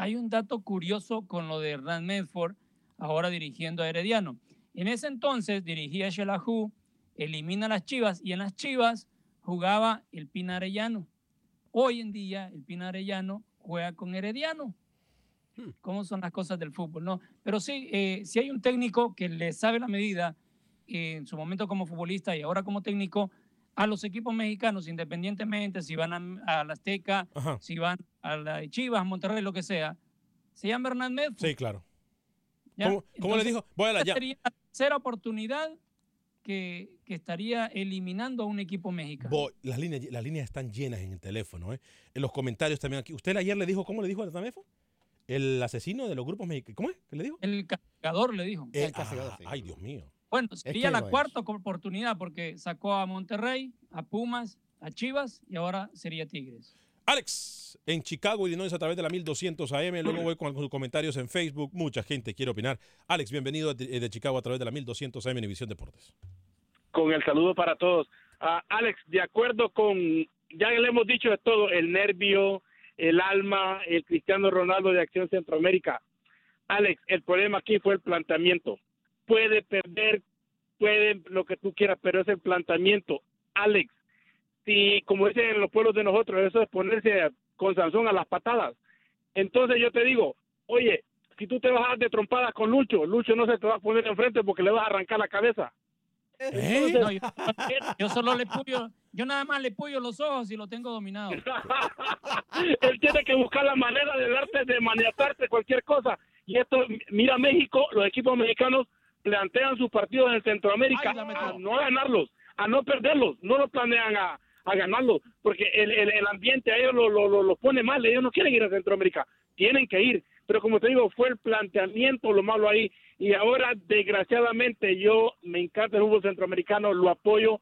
Hay un dato curioso con lo de Hernán Medford, ahora dirigiendo a Herediano. En ese entonces dirigía a Xelajú, elimina a las Chivas y en las Chivas jugaba el Pina Arellano. Hoy en día el Pina Arellano juega con Herediano. ¿Cómo son las cosas del fútbol? No, pero sí, eh, si hay un técnico que le sabe la medida eh, en su momento como futbolista y ahora como técnico a los equipos mexicanos, independientemente si van a, a la Azteca, Ajá. si van a la Chivas, Monterrey, lo que sea, se llama Hernán Medford. Sí, claro. ¿ya? ¿Cómo, cómo le dijo? Voy a la ya. sería la tercera oportunidad que, que estaría eliminando a un equipo mexicano. Las, líneas, las líneas están llenas en el teléfono, ¿eh? En los comentarios también aquí. ¿Usted ayer le dijo, cómo le dijo al Tamefo? El asesino de los grupos mexicanos. ¿Cómo es? ¿Qué le dijo? El castigador le dijo. El- ah, Ay, Dios mío. Bueno, sería que la cuarta oportunidad porque sacó a Monterrey, a Pumas, a Chivas y ahora sería Tigres. Alex, en Chicago, Illinois, a través de la 1200 AM. Luego voy con algunos comentarios en Facebook. Mucha gente quiere opinar. Alex, bienvenido de, de Chicago a través de la 1200 AM en División Deportes. con el saludo para todos. Ah, Alex, de acuerdo con, ya le hemos dicho de todo, el nervio, el alma, el Cristiano Ronaldo de Acción Centroamérica. Alex, el problema aquí fue el planteamiento. Puede perder, puede lo que tú quieras, pero es el planteamiento. Alex, si como dicen en los pueblos de nosotros, eso es ponerse con Sansón a las patadas. Entonces yo te digo, oye, si tú te vas a dar de trompadas con Lucho, Lucho no se te va a poner enfrente porque le vas a arrancar la cabeza. ¿Eh? No, yo, yo solo le puyo, yo nada más le puyo los ojos y lo tengo dominado. Él tiene que buscar la manera de darte, de maniatarte cualquier cosa. Y esto, mira México, los equipos mexicanos plantean sus partidos en Centroamérica a no ganarlos, a no perderlos, no lo planean a, a ganarlos, porque el, el, el ambiente a ellos lo, lo, lo, lo pone mal, ellos no quieren ir a Centroamérica, tienen que ir, pero como te digo, fue el planteamiento lo malo ahí, y ahora desgraciadamente yo me encanta el fútbol centroamericano, lo apoyo,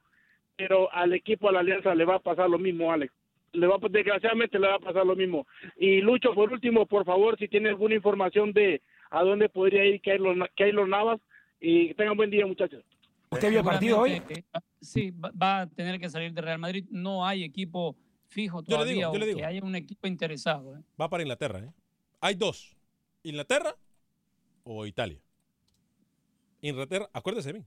pero al equipo, a la alianza le va a pasar lo mismo, Alex. Le va, desgraciadamente le va a pasar lo mismo. Y Lucho, por último, por favor, si tiene alguna información de a dónde podría ir Keylor, Keylor Navas, y tengan buen día, muchachos. ¿Usted vio partido hoy? Sí, va- a tener que salir de Real Madrid. No hay equipo fijo Yo le todavía digo, yo le digo. que haya un equipo interesado. ¿eh? Va para Inglaterra. ¿eh? Hay dos. Inglaterra o Italia. Inglaterra, acuérdese de mí.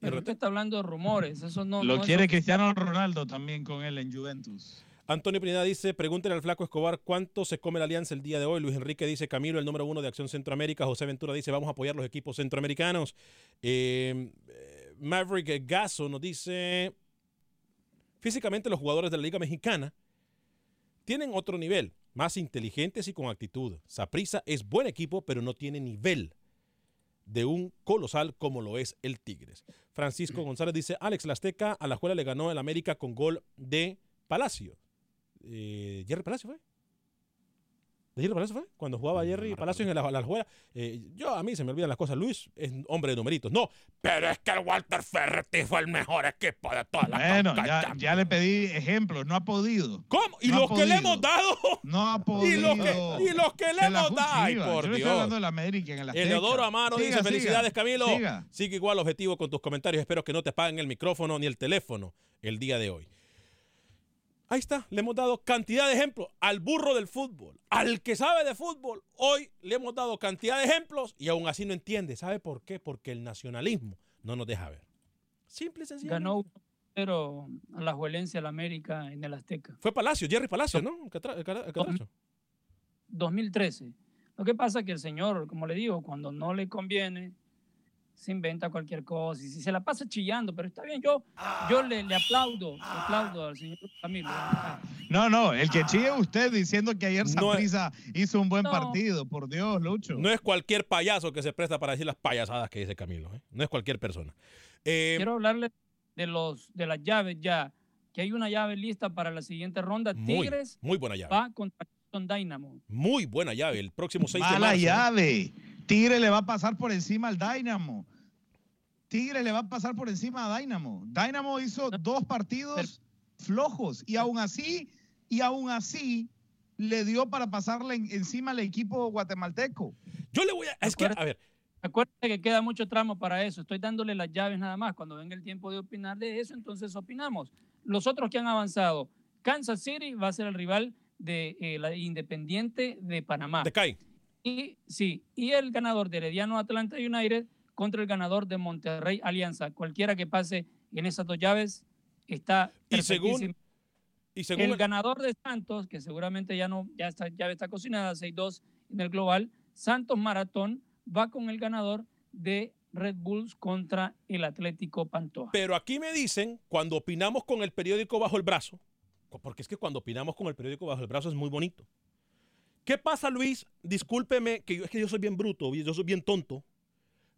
Pero usted está hablando de rumores. Eso no, Lo no quiere. Cristiano Ronaldo también con él en Juventus. Antonio Pineda dice, pregúntenle al flaco Escobar cuánto se come la alianza el día de hoy. Luis Enrique dice, Camilo, el número uno de Acción Centroamérica. José Ventura dice, vamos a apoyar los equipos centroamericanos. Eh, eh, Maverick Gaso nos dice, físicamente los jugadores de la Liga Mexicana tienen otro nivel, más inteligentes y con actitud. Saprisa es buen equipo, pero no tiene nivel de un colosal como lo es el Tigres. Francisco González dice, Alex La Azteca a la escuela le ganó el América con gol de Palacio. Eh, ¿Jerry Palacio fue? ¿De Jerry Palacio fue? Cuando jugaba Jerry Palacio en la, la. Eh, yo, a mí se me olvidan las cosas. Luis es hombre de numeritos. No, pero es que el Walter Ferretti fue el mejor equipo de toda la Bueno, ya, ya le pedí ejemplos, no ha podido. ¿Cómo? ¿Y No los que le hemos dado? No ha Y podido. los que, y los que le hemos dado. Ay, por Yo estoy Dios. América en el. Eleodoro Amaro Siga, dice, siga, felicidades Camilo. siga. Sigue igual objetivo con tus comentarios. Espero que no te paguen el micrófono ni el teléfono el día de hoy. Ahí está, le hemos dado cantidad de ejemplos al burro del fútbol, al que sabe de fútbol. Hoy le hemos dado cantidad de ejemplos y aún así no entiende. ¿Sabe por qué? Porque el nacionalismo no nos deja ver. Simple y sencillo. Ganó pero a la Juelense, al América en el Azteca. Fue Palacio, Jerry Palacio, ¿no? El catra- el cara- el catracho. 2013. Lo que pasa es que el señor, como le digo, cuando no le conviene, se inventa cualquier cosa y si se la pasa chillando, pero está bien, yo, yo le, le aplaudo, le aplaudo al señor Camilo. No, no, el que chille usted diciendo que ayer No es- Saprissa hizo un buen No. partido, por Dios, Lucho. No es cualquier payaso que se presta para decir las payasadas que dice Camilo. ¿eh? No es cualquier persona. Eh, Quiero hablarle de los de las llaves ya, que hay una llave lista para la siguiente ronda. Muy, Tigres muy buena llave. va contra Dynamo. Muy buena llave. El próximo 6 de Mala marzo. llave. Tigre le va a pasar por encima al Dynamo. Tigre le va a pasar por encima a Dynamo. Dynamo hizo dos partidos flojos y aún así, y aún así le dio para pasarle en- encima al equipo guatemalteco. Yo le voy a. Es que, a ver. Acuérdate que queda mucho tramo para eso. Estoy dándole las llaves nada más. Cuando venga el tiempo de opinar de eso, entonces opinamos. Los otros que han avanzado, Kansas City va a ser el rival de eh, la Independiente de Panamá. De CAI. Y sí, y el ganador de Herediano Atlanta United contra el ganador de Monterrey Alianza. Cualquiera que pase en esas dos llaves está Y según-. Y según el el- ganador de Santos, que seguramente ya no, ya está, llave está cocinada, 6-2 en el global, Santos Maratón va con el ganador de Red Bulls contra el Atlético Pantoja. Pero aquí me dicen, cuando opinamos con el periódico bajo el brazo, porque es que cuando opinamos con el periódico bajo el brazo es muy bonito. ¿Qué pasa, Luis? Discúlpeme, que yo, es que yo soy bien bruto, yo soy bien tonto.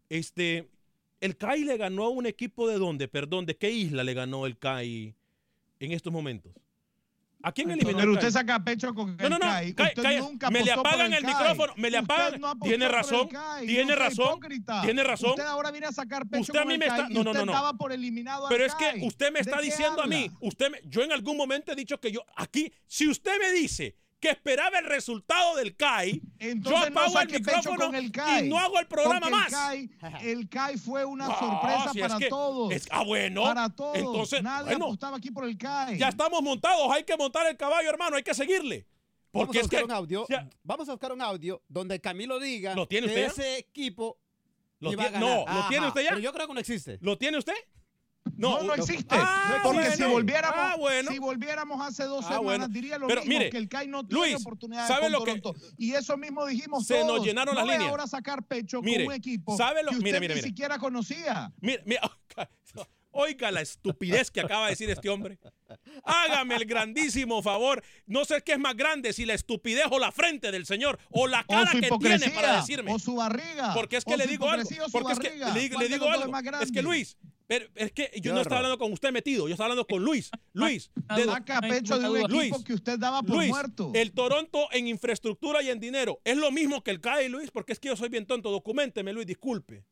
Este, el CAI le ganó a un equipo de dónde, perdón, ¿de qué isla le ganó el CAI en estos momentos? ¿A quién eliminó Pero el usted CAI? saca pecho con el no, no. CAI. Usted nunca me le apagan el, micrófono, me le apagan. no tiene razón, tiene razón, hipócrita. tiene razón. Usted ahora viene a sacar pecho Usted a con mí me está, no, no, no, no. daba por eliminado Pero es que usted me está ¿De qué diciendo a mí, usted me- yo en algún momento he dicho que yo aquí, si usted me dice que esperaba el resultado del CAI, Entonces yo no apago el saque pecho micrófono con el CAI, y no hago el programa más. El CAI, el CAI fue una No, sorpresa si es para que- todos. es- ah, bueno. Para todos. Entonces, Nadie bueno. apostaba aquí por el CAI. Ya estamos montados, hay que montar el caballo, hermano, hay que seguirle. Porque Vamos a es que buscar un audio. Vamos a buscar un audio donde Camilo diga ¿Lo tiene que ya? ese equipo ¿Lo iba a tiene- ganar. no, ¿lo tiene usted ya? Pero yo creo que no existe. ¿Lo tiene usted? No, no existe. Ah, porque bueno. si volviéramos, Ah, bueno. si volviéramos hace dos Ah, semanas, bueno. diría lo Pero mismo, mire, que el CAI no tiene Luis, oportunidad ¿sabe con lo que-. Y eso mismo dijimos Se nos llenaron no las líneas. ahora sacar pecho Mire, con un equipo ¿sabe lo- que usted mire, mire, ni mire. siquiera conocía. Mira, mira, oiga, la estupidez que acaba de decir este hombre. Hágame el grandísimo favor. No sé qué es más grande, si la estupidez o la frente del señor, o la cara que tiene para decirme. o su barriga. Porque es que le digo algo. Porque es que le, digo- ¿Cuál le digo algo. Es que? Luis, Pero es que yo Qué no estaba hablando con usted metido, yo estaba hablando con Luis. Luis, de- Saca pecho de un equipo Luis, que usted daba por Luis, muerto. el Toronto en infraestructura y en dinero, ¿es lo mismo que el CAE, Luis? Porque es que yo soy bien tonto. Documenteme, Luis, disculpe.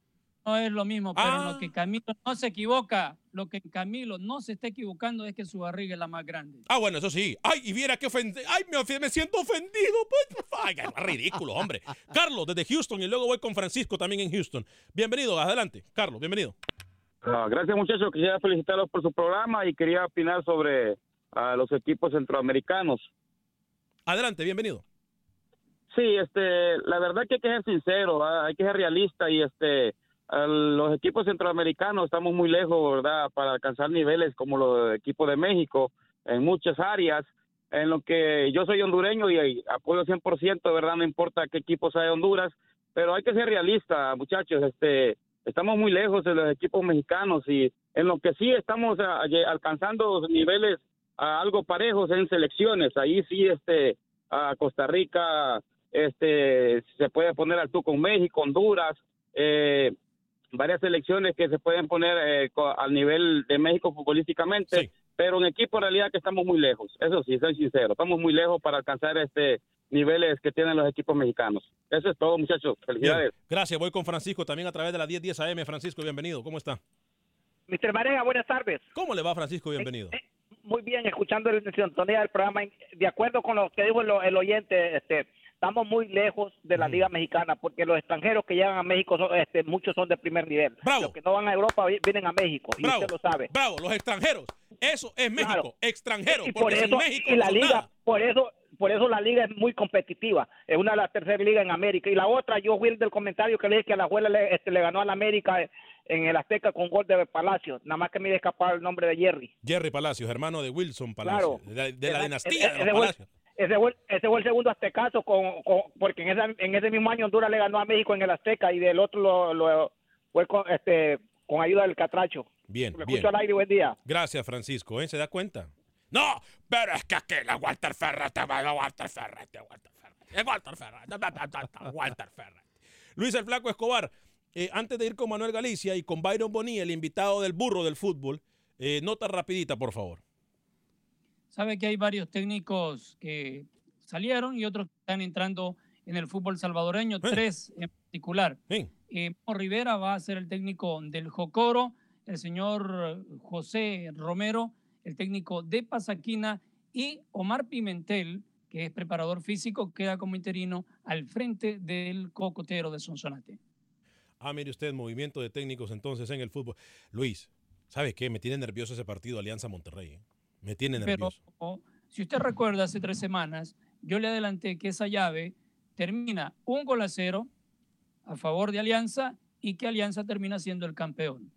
No es lo mismo, pero Ah. lo que Camilo no se equivoca, lo que Camilo no se está equivocando es que su barriga es la más grande. Ah, bueno, eso sí. Ay, y viera que ofende. Ay, me, siento ofendido. Pues, ay, qué ridículo, hombre. Carlos, desde Houston, y luego voy con Francisco también en Houston. Bienvenido, adelante. Carlos, bienvenido. Ah, gracias muchachos, quería felicitarlos por su programa y quería opinar sobre ah, los equipos centroamericanos. Adelante, bienvenido. Sí, este, la verdad que hay que ser sincero, ¿va? hay que ser realista y este, a los equipos centroamericanos estamos muy lejos, ¿verdad? Para alcanzar niveles como los equipos de México en muchas áreas. En lo que yo soy hondureño y, y apoyo 100%, ¿verdad? No importa qué equipo sea de Honduras, pero hay que ser realista, muchachos. Este, estamos muy lejos de los equipos mexicanos y en lo que sí estamos ah, lle- alcanzando niveles algo parejos en selecciones. Ahí sí, este, a Costa Rica, este, se puede poner al tú con México, Honduras, eh, varias selecciones que se pueden poner eh, al nivel de México futbolísticamente, pero en equipo en realidad que estamos muy lejos. Eso sí, soy sincero, estamos muy lejos para alcanzar este niveles que tienen los equipos mexicanos. Eso es todo, muchachos. Felicidades. Bien, Gracias, voy con Francisco también a través de la 1010 AM. Francisco, bienvenido. ¿Cómo está? Mr. Marega, buenas tardes. ¿Cómo le va, Francisco? Bienvenido. Muy bien, escuchando la sintonía del programa. De acuerdo con lo que dijo el, el oyente, este, estamos muy lejos de la Liga Mexicana porque los extranjeros que llegan a México, son, este, muchos son de primer nivel. Los que no van a Europa vi- vienen a México y Bravo, usted lo sabe. bravo, los extranjeros. Eso es México, Claro. extranjero, y por eso México y la liga nada. por eso por eso la liga es muy competitiva es una de las terceras ligas en América y la otra yo el del comentario que le dije que la abuela le, este, le ganó a la América en el Azteca con gol de Palacio nada más que me iba a escapar el nombre de Jerry Jerry Palacios, hermano de Wilson Palacios, Claro. de, la- de dinastía de los Palacios. Ese fue, ese fue el segundo aztecazo con, con- porque en, esa, en ese mismo año Honduras le ganó a México en el Azteca y del otro lo, lo- fue con, este, con ayuda del Catracho. Bien, Me bien. escucho al aire, buen día. Gracias, Francisco. ¿eh? ¿Se da cuenta? No, pero es que aquí la Walter Ferretti, la Walter Ferretti, Walter Walter ta, ta, ta, ta, Walter Ferretti. Luis el Flaco Escobar, eh, antes de ir con Manuel Galicia y con Byron Bonilla, el invitado del burro del fútbol, eh, nota rapidita, por favor. Sabe que hay varios técnicos que salieron y otros que están entrando en el fútbol salvadoreño, tres en particular. Eh, Memo Rivera va a ser el técnico del Jocoro, el señor José Romero, el técnico de Pasaquina, y Omar Pimentel, que es preparador físico, queda como interino al frente del Cocotero de Sonsonate. Ah, mire usted, movimiento de técnicos entonces en el fútbol. Luis, ¿sabe qué? Me tiene nervioso ese partido Alianza Monterrey. ¿eh? Me tiene Pero nervioso. si usted recuerda, hace tres semanas, yo le adelanté que esa llave termina un gol a cero a favor de Alianza y que Alianza termina siendo el campeón.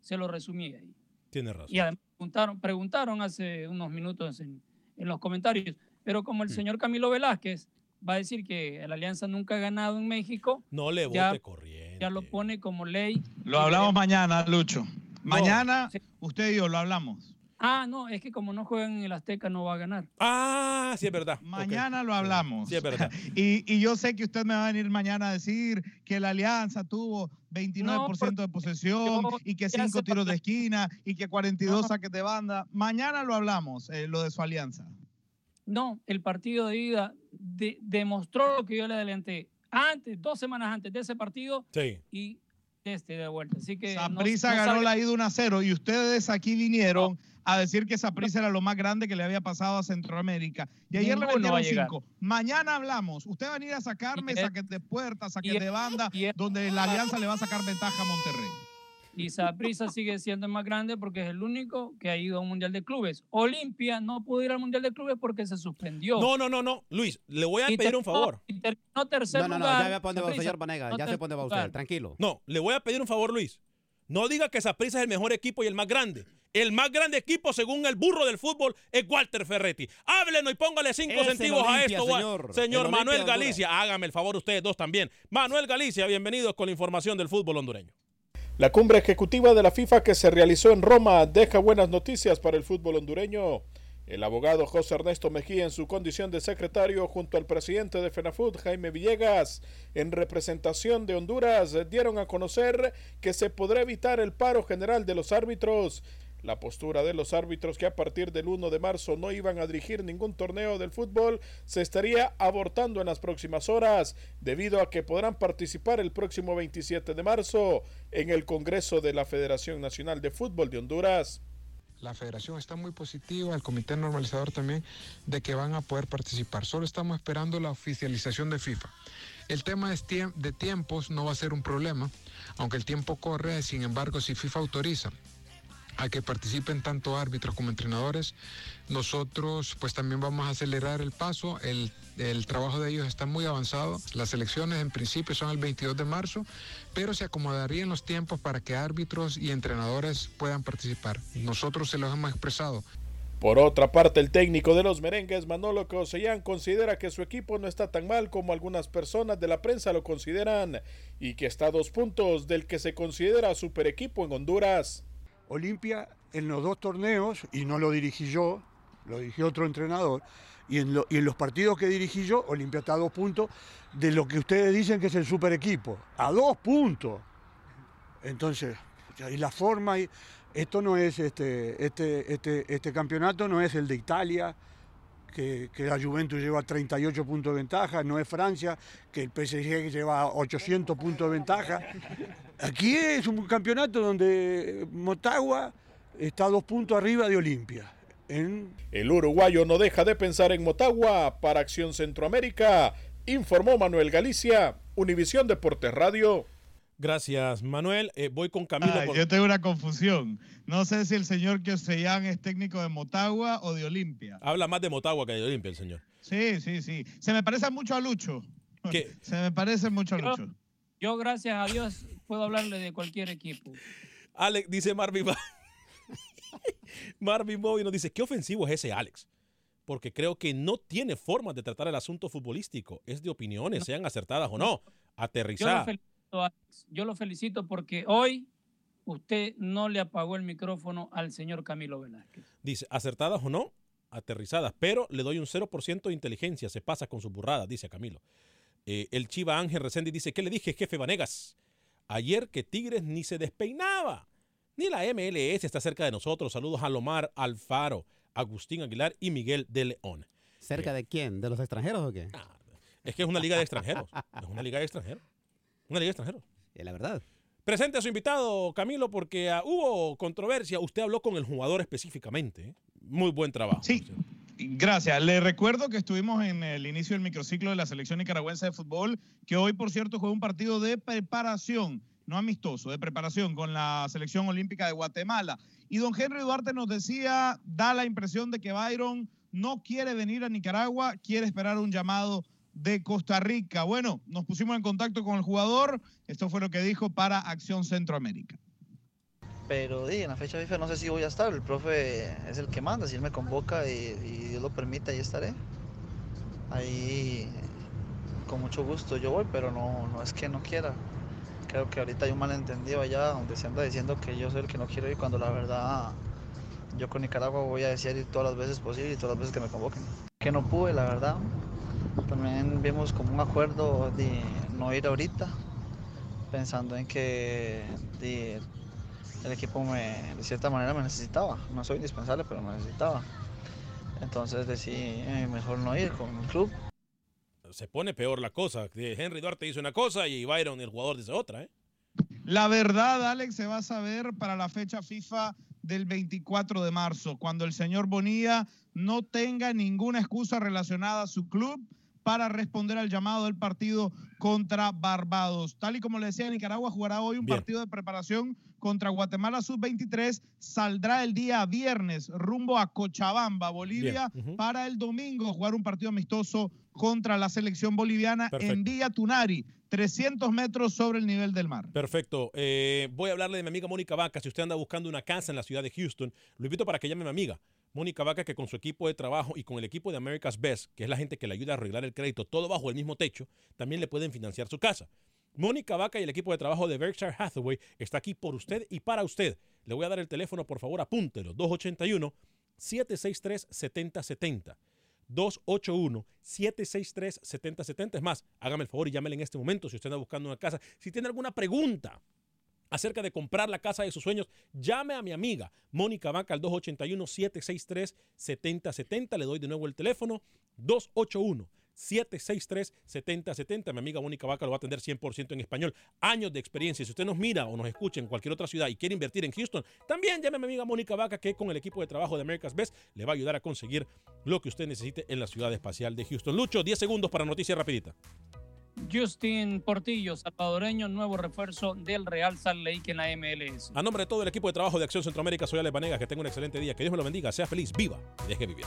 Se lo resumí ahí. Tiene razón. Y además preguntaron, preguntaron hace unos minutos en, en los comentarios, pero como el señor Camilo Velázquez va a decir que la Alianza nunca ha ganado en México, No le ya, vote corriente. ya lo pone como ley. Lo hablamos mañana, Lucho. Mañana usted y yo lo hablamos. Ah, no, es que como no juegan en el Azteca no va a ganar. Ah, sí es verdad. Mañana lo hablamos. Sí, es verdad. Y, y yo sé que usted me va a venir mañana a decir que la Alianza tuvo 29% de posesión y que ya 5 sé tiros de esquina y que 42 saques de banda. Mañana lo hablamos, eh, lo de su Alianza. No, el partido de ida de- demostró lo que yo le adelanté antes, dos semanas antes de ese partido Sí. y este de vuelta. Así que no- Saprissa no ganó la ida 1 a 0 y ustedes aquí vinieron a decir que Saprissa era lo más grande que le había pasado a Centroamérica. Y ayer le Ninguno a metieron llegar. 5. Mañana hablamos. Usted va a venir a sacarme es- saques de puerta, saques y de banda, es- donde la Alianza le va a sacar ventaja a Monterrey. Y Saprissa sigue siendo el más grande porque es el único que ha ido a un Mundial de Clubes. Olimpia no pudo ir al Mundial de Clubes porque se suspendió. No, no, no, no. Luis, le voy a Y pedir un favor. y terminó tercer No, no, no, lugar. ya va, Saprissa. señor Vanega, No ya para dónde va usted, tranquilo. No, le voy a pedir un favor, Luis. No diga que Saprissa es el mejor equipo y el más grande. El más grande equipo, según el burro del fútbol, es Walter Ferretti. Háblenos y póngale cinco Es centavos a esto. Señor. Señor El Olimpia Manuel. Galicia, hágame el favor ustedes dos también. Manuel Galicia, bienvenidos con la información del fútbol hondureño. La cumbre ejecutiva de la FIFA que se realizó en Roma deja buenas noticias para el fútbol hondureño. El abogado José Ernesto Mejía, en su condición de secretario, junto al presidente de FENAFUT, Jaime Villegas, en representación de Honduras, dieron a conocer que se podrá evitar el paro general de los árbitros. La postura de los árbitros que a partir del 1 de marzo no iban a dirigir ningún torneo del fútbol se estaría abortando en las próximas horas, debido a que podrán participar el próximo 27 de marzo en el Congreso de la Federación Nacional de Fútbol de Honduras. La federación está muy positiva, el comité normalizador también, de que van a poder participar. Solo estamos esperando la oficialización de FIFA. El tema de tiempos no va a ser un problema, aunque el tiempo corre, sin embargo, si FIFA autoriza a que participen tanto árbitros como entrenadores. Nosotros pues también vamos a acelerar el paso, el, el, trabajo de ellos está muy avanzado, las elecciones en principio son el 22 de marzo, pero se acomodarían los tiempos para que árbitros y entrenadores puedan participar. Nosotros se los hemos expresado. Por otra parte, el técnico de los merengues, Manolo Cosellán, considera que su equipo no está tan mal como algunas personas de la prensa lo consideran y que está a dos puntos del que se considera super equipo en Honduras. Olimpia en los dos torneos, y no lo dirigí yo, lo dirigió otro entrenador, y en, los partidos que dirigí yo, Olimpia está a dos puntos de lo que ustedes dicen que es el super equipo. A dos puntos. Entonces, y la forma, y, esto no es este, este, este, este campeonato, no es el de Italia, que, que, la Juventus lleva 38 puntos de ventaja, no es Francia, que el PSG lleva 800 puntos de ventaja. Aquí es un campeonato donde Motagua está a dos puntos arriba de Olimpia. En... El uruguayo no deja de pensar en Motagua para Acción Centroamérica, informó Manuel Galicia, Univisión Deportes Radio. Gracias, Manuel. Eh, voy con Camilo. Ah, por... Yo tengo una confusión. No sé si el señor Kiosellán es técnico de Motagua o de Olimpia. Habla más de Motagua que de Olimpia el señor. Sí, sí, sí. Se me parece mucho a Lucho. ¿Qué? Se me parece mucho a Lucho. Yo, yo, gracias a Dios, puedo hablarle de cualquier equipo. Alex, dice Marvin. Marvin Bobby nos dice, ¿qué ofensivo es ese Alex? Porque creo que no tiene forma de tratar el asunto futbolístico. Es de opiniones, no. sean acertadas o no. Aterrizar. Yo lo felicito porque hoy usted no le apagó el micrófono al señor Camilo Velázquez. Dice, acertadas o no, aterrizadas, pero le doy un 0% de inteligencia, se pasa con su burrada, dice Camilo. Eh, el Chiva Ángel Reséndiz dice, ¿qué le dije, jefe Vanegas? Ayer que Tigres ni se despeinaba, ni la MLS está cerca de nosotros. Saludos a Lomar Alfaro, Agustín Aguilar y Miguel de León. ¿Cerca eh, de quién? ¿De los extranjeros o qué? Ah, es que es una liga de extranjeros, es una liga de extranjeros. Una liga extranjera. Es la verdad. Presente a su invitado, Camilo, porque uh, hubo controversia. Usted habló con el jugador específicamente. Muy buen trabajo. Sí. Gracias. Le recuerdo que estuvimos en el inicio del microciclo de la selección nicaragüense de fútbol, que hoy, por cierto, juega un partido de preparación, no amistoso, de preparación con la selección olímpica de Guatemala. Y don Henry Duarte nos decía, da la impresión de que Byron no quiere venir a Nicaragua, quiere esperar un llamado de Costa Rica. Bueno, nos pusimos en contacto con el jugador. Esto fue lo que dijo para Acción Centroamérica. Pero di, en la fecha FIFA no sé si voy a estar. El profe es el que manda. Si él me convoca y, Dios lo permite, ahí estaré. Ahí con mucho gusto yo voy, pero no, no es que no quiera. Creo que ahorita hay un malentendido allá donde se anda diciendo que yo soy el que no quiero ir cuando la verdad yo con Nicaragua voy a desear ir todas las veces posible y todas las veces que me convoquen. Que no pude, la verdad. También vimos como un acuerdo de no ir ahorita, pensando en que el equipo me, de cierta manera me necesitaba. No soy indispensable, pero me necesitaba. Entonces decidí mejor no ir con el club. Se pone peor la cosa. Henry Duarte dice una cosa y Byron, el jugador, dice otra. ¿eh? La verdad, Alex, se va a saber para la fecha FIFA del 24 de marzo, cuando el señor Bonilla no tenga ninguna excusa relacionada a su club para responder al llamado del partido contra Barbados. Tal y como le decía, Nicaragua jugará hoy un Bien. partido de preparación contra Guatemala Sub-23. Saldrá el día viernes rumbo a Cochabamba, Bolivia, uh -huh. para el domingo jugar un partido amistoso contra la selección boliviana Perfecto. en Villa Tunari. 300 metros sobre el nivel del mar. Perfecto. Eh, voy a hablarle de mi amiga Mónica Vaca. Si usted anda buscando una casa en la ciudad de Houston, lo invito para que llame a mi amiga. Mónica Vaca, que con su equipo de trabajo y con el equipo de America's Best, que es la gente que le ayuda a arreglar el crédito, todo bajo el mismo techo, también le pueden financiar su casa. Mónica Vaca y el equipo de trabajo de Berkshire Hathaway está aquí por usted y para usted. Le voy a dar el teléfono, por favor, apúntelo. 281 281-763-7070. 281-763-7070. Es más, hágame el favor y llámele en este momento si usted anda buscando una casa. Si tiene alguna pregunta acerca de comprar la casa de sus sueños, llame a mi amiga Mónica Vaca al 281-763-7070. Le doy de nuevo el teléfono 281 763-7070. Mi amiga Mónica Vaca lo va a atender 100% en español. Años de experiencia. Si usted nos mira o nos escucha en cualquier otra ciudad y quiere invertir en Houston, también llame a mi amiga Mónica Vaca que con el equipo de trabajo de America's Best le va a ayudar a conseguir lo que usted necesite en la ciudad espacial de Houston. Lucho, 10 segundos para noticia rapidita. Justin Portillo, salvadoreño, nuevo refuerzo del Real Salt Lake en la MLS. A nombre de todo el equipo de trabajo de Acción Centroamérica, soy Ale Vanegas. Que tenga un excelente día. Que Dios me lo bendiga. Sea feliz, viva y deje vivir.